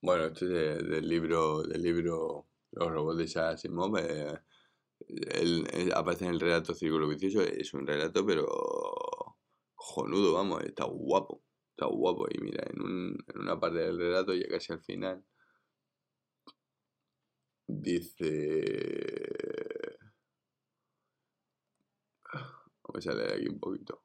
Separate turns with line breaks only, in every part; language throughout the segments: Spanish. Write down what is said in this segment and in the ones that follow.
Bueno, esto es de- del libro, del libro Los robots de Isaac Asimov. eh, aparece en el relato Círculo Vicioso. Es un relato, pero cojonudo, vamos, está guapo. Está guapo. Y mira, en, un- en una parte del relato, ya casi al final, dice... Vamos a leer aquí un poquito.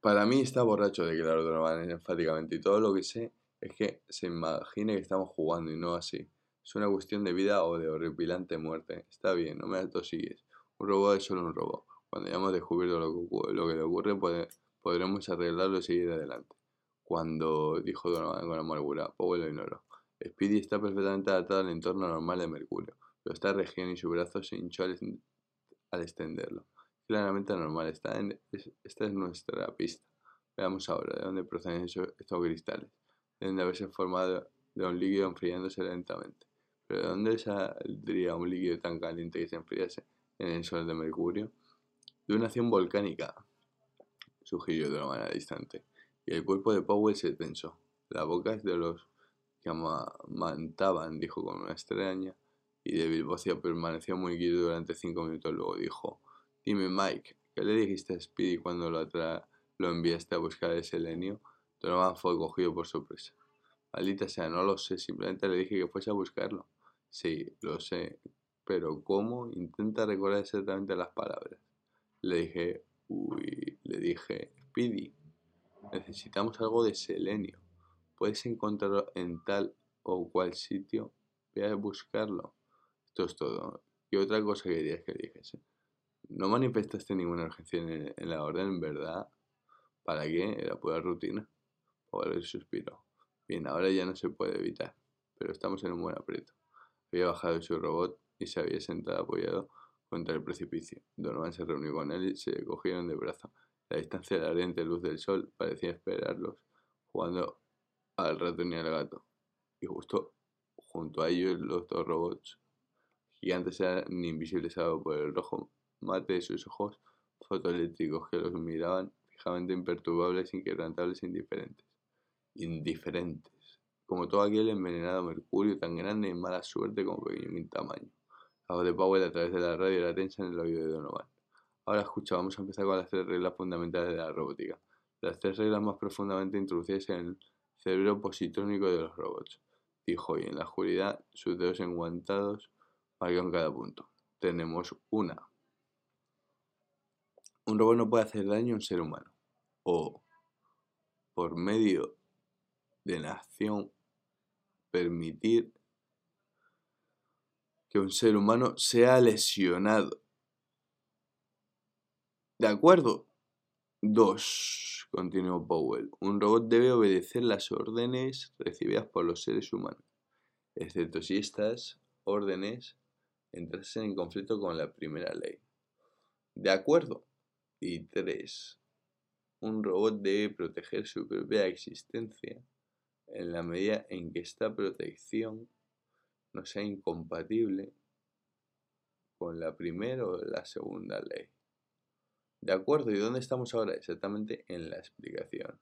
Para mí está borracho, declaró Donovan enfáticamente, y todo lo que sé es que se imagine que estamos jugando y no así. Es una cuestión de vida o de horripilante muerte. Está bien, no me atosigues. Un robot es solo un robot. Cuando hayamos descubierto lo que, lo que le ocurre, podremos arreglarlo y seguir adelante. Cuando dijo Donovan con amargura, Powell lo ignoró. Speedy está perfectamente adaptado al entorno normal de Mercurio, pero esta región y su brazo se hinchó al, extenderlo. Claramente anormal, está en- es- esta es nuestra pista. Veamos ahora de dónde proceden esos- estos cristales. Deben de haberse formado de un líquido enfriándose lentamente. Pero ¿de dónde saldría un líquido tan caliente que se enfriase en el sol de Mercurio? De una acción volcánica, sugirió de una manera distante. Y el cuerpo de Powell se tensó. La boca de los que amamantaban, dijo con una extraña y débil voz permaneció muy quieto durante cinco minutos. Luego dijo, dime Mike, ¿qué le dijiste a Speedy cuando lo, lo enviaste a buscar el selenio? Donovan fue cogido por sorpresa. Maldita sea, no lo sé, simplemente le dije que fuese a buscarlo. Sí, lo sé, pero ¿cómo? Intenta recordar exactamente las palabras. Le dije, uy, le dije, Speedy, necesitamos algo de selenio. Puedes encontrarlo en tal o cual sitio. Ve a buscarlo. Esto es todo. ¿Qué otra cosa querías que dijese? No manifestaste ninguna urgencia en, la orden, ¿verdad? ¿Para qué? Era pura rutina. Powell suspiró. Bien, ahora ya no se puede evitar, pero estamos en un buen aprieto. Había bajado su robot y se había sentado apoyado contra el precipicio. Donovan se reunió con él y se cogieron de brazo. La distancia de la ardiente luz del sol parecía esperarlos, jugando al ratón y al gato. Y justo junto a ellos los dos robots gigantes eran invisibles por el rojo mate de sus ojos fotoeléctricos que los miraban fijamente imperturbables, inquebrantables e indiferentes. Indiferentes. Como todo aquel envenenado mercurio tan grande y mala suerte como pequeño en tamaño. La voz de Powell a través de la radio era tensa en el oído de Donovan. Ahora escucha, vamos a empezar con las tres reglas fundamentales de la robótica. Las tres reglas más profundamente introducidas en el cerebro positrónico de los robots. Dijo, y en la oscuridad, sus dedos enguantados marcaron cada punto. Tenemos una. Un robot no puede hacer daño a un ser humano. O, por medio de acción, permitir que un ser humano sea lesionado. ¿De acuerdo? Dos, continuó Powell. Un robot debe obedecer las órdenes recibidas por los seres humanos, excepto si estas órdenes entrasen en conflicto con la primera ley. ¿De acuerdo? Y tres, un robot debe proteger su propia existencia en la medida en que esta protección no sea incompatible con la primera o la segunda ley. De acuerdo, ¿y dónde estamos ahora? Exactamente en la explicación.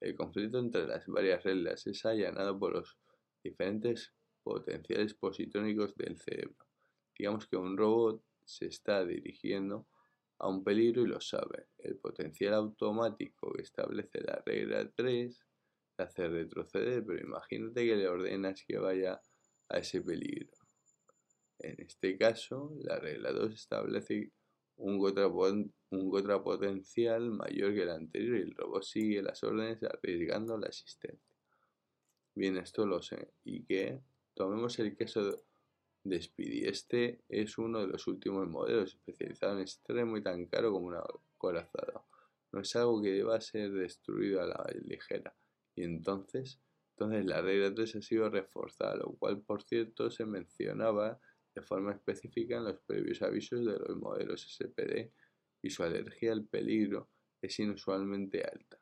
El conflicto entre las varias reglas es allanado por los diferentes potenciales positrónicos del cerebro. Digamos que un robot se está dirigiendo a un peligro y lo sabe. El potencial automático que establece la regla 3 le hace retroceder, pero imagínate que le ordenas que vaya a ese peligro. En este caso, la regla 2 establece un contrapotencial mayor que el anterior y el robot sigue las órdenes arriesgando la existencia. Bien, esto lo sé. ¿Y qué? Tomemos el caso de Speedy. Este es uno de los últimos modelos, especializado en extremo y tan caro como una corazada. No es algo que deba ser destruido a la ligera. Y entonces, entonces la regla 3 ha sido reforzada, lo cual por cierto se mencionaba de forma específica en los previos avisos de los modelos SPD y su alergia al peligro es inusualmente alta.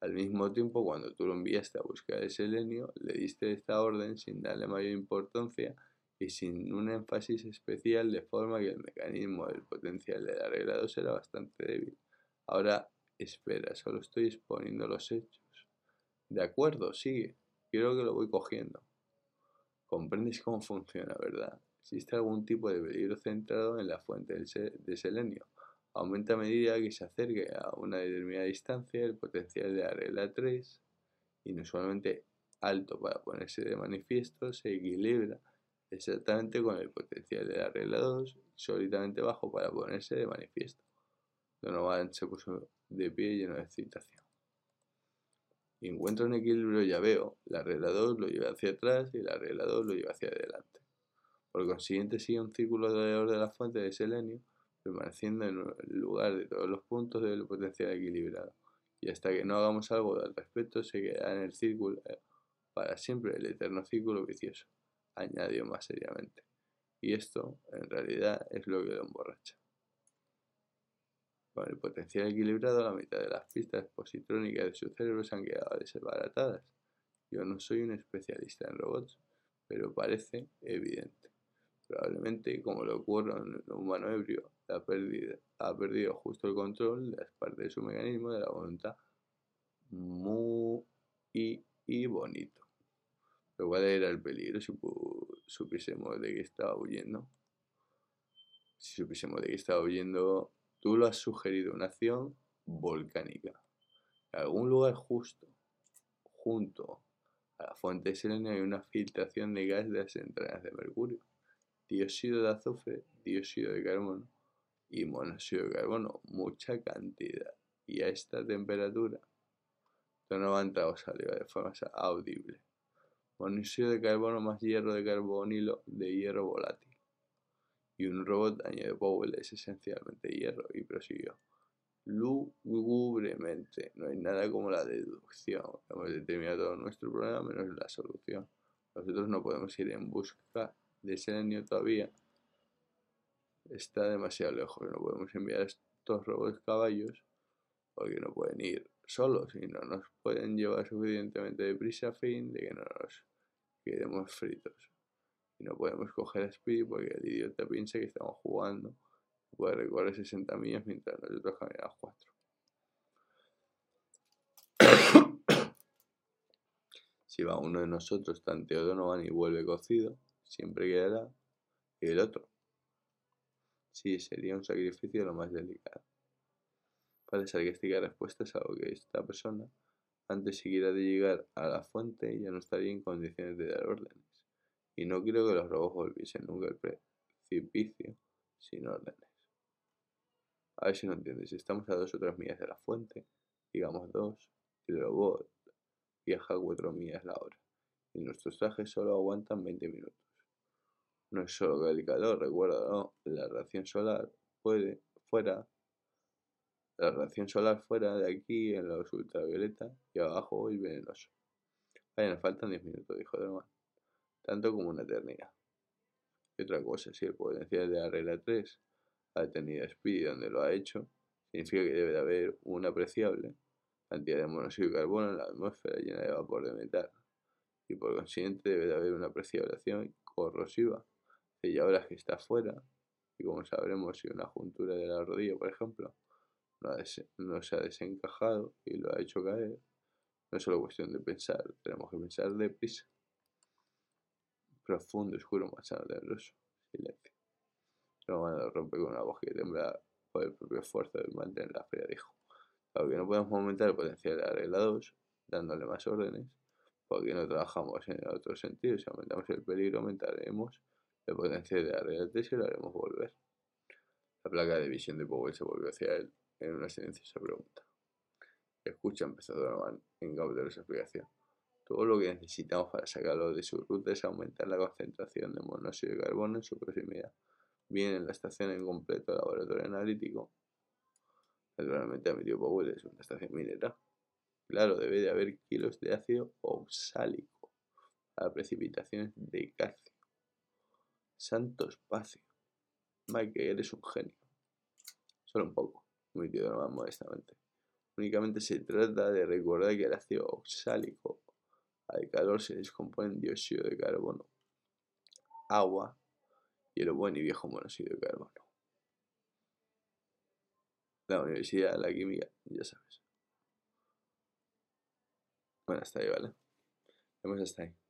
Al mismo tiempo, cuando tú lo enviaste a buscar el selenio, le diste esta orden sin darle mayor importancia y sin un énfasis especial, de forma que el mecanismo del potencial de la regla 2 era bastante débil. Ahora, espera, solo estoy exponiendo los hechos. De acuerdo, sigue. Quiero que lo voy cogiendo. Comprendes cómo funciona, ¿verdad? Existe algún tipo de peligro centrado en la fuente de selenio. Aumenta a medida que se acerque a una determinada distancia el potencial de la regla 3, inusualmente alto para ponerse de manifiesto, se equilibra exactamente con el potencial de la regla 2, sólidamente bajo para ponerse de manifiesto. Donovan se puso de pie lleno de excitación. Encuentra un equilibrio ya veo, la regla 2 lo lleva hacia atrás y la regla 2 lo lleva hacia adelante. Por consiguiente sigue un círculo alrededor de la fuente de selenio, permaneciendo en el lugar de todos los puntos del potencial equilibrado. Y hasta que no hagamos algo al respecto se quedará en el círculo eh, para siempre el eterno círculo vicioso, añadió más seriamente. Y esto, en realidad, es lo que lo emborracha. Con el potencial equilibrado, la mitad de las pistas positrónicas de su cerebro se han quedado desbaratadas. Yo no soy un especialista en robots, pero parece evidente. Probablemente, como le ocurre a un humano ebrio, ha perdido, justo el control de las partes de su mecanismo de la voluntad. Muy y bonito. Pero ¿cuál era el peligro si supiésemos de qué estaba huyendo? Si supiésemos de qué estaba huyendo, tú lo has sugerido, una acción volcánica. En algún lugar justo, junto a la fuente de selenio, hay una filtración de gas de las entrañas de mercurio, dióxido de azufre, dióxido de carbono y monóxido de carbono, mucha cantidad. Y a esta temperatura, no entrado o salió de forma audible monóxido de carbono más hierro de carbonilo de hierro volátil. Y un robot, añadió Powell, es esencialmente hierro y prosiguió. Lúgubremente, no hay nada como la deducción. Hemos determinado nuestro problema menos la solución. Nosotros no podemos ir en busca de selenio todavía. Está demasiado lejos. No podemos enviar estos robots caballos porque no pueden ir solos y no nos pueden llevar suficientemente deprisa a fin de que no nos quedemos fritos. No podemos coger a Speedy porque el idiota piensa que estamos jugando. Puede recorrer 60 millas mientras nosotros caminamos 4. si va uno de nosotros, tanteó Donovan y vuelve cocido, siempre quedará el otro. Sí, sería un sacrificio lo más delicado. Para sarcástica respuesta es algo que esta persona, antes siquiera de llegar a la fuente, ya no estaría en condiciones de dar órdenes. Y no quiero que los robots volviesen nunca al precipicio sin órdenes. A ver si no entiendes. Estamos a dos o tres millas de la fuente, digamos dos, y el robot viaja cuatro millas la hora. Y nuestros trajes solo aguantan 20 minutos. No es solo que el calor, recuerda, ¿no? La radiación solar puede, fuera, la radiación solar fuera de aquí en los ultravioleta y abajo y venenoso. Vaya, nos faltan 10 minutos, dijo Derman. Tanto como una eternidad. Y otra cosa, si el potencial de la regla 3 ha detenido a Speedy donde lo ha hecho, significa que debe de haber una apreciable cantidad de monóxido de carbono en la atmósfera llena de vapor de metal. Y por consiguiente debe de haber una apreciable acción corrosiva. Hace ya horas que está fuera, y como sabremos si una juntura de la rodilla, por ejemplo, no, se ha desencajado y lo ha hecho caer. No es solo cuestión de pensar, tenemos que pensar deprisa. Profundo, oscuro, manzano tenebroso. Silencio. No rompe con una voz que tembla por el propio esfuerzo de mantener la fría, dijo. Aunque no podemos aumentar el potencial de arreglados, dándole más órdenes, porque no trabajamos en otro sentido. Si aumentamos el peligro, aumentaremos el potencial de arreglados y lo haremos volver. La placa de visión de Powell se volvió hacia él en una silenciosa pregunta. Escucha, empezó Donovan en cautelosa explicación. Todo lo que necesitamos para sacarlo de su ruta es aumentar la concentración de monóxido de carbono en su proximidad. Bien en la estación en completo laboratorio analítico. Naturalmente admitió Powell es una estación minera. Claro, debe de haber kilos de ácido oxálico para precipitaciones de calcio. Santo espacio. Mike, eres un genio. Solo un poco muy más modestamente. Únicamente se trata de recordar que el ácido oxálico al calor se descompone en dióxido de carbono, agua y el buen y viejo monóxido de carbono. La Universidad la Química, ya sabes. Bueno, hasta ahí, ¿vale? Vemos hasta ahí.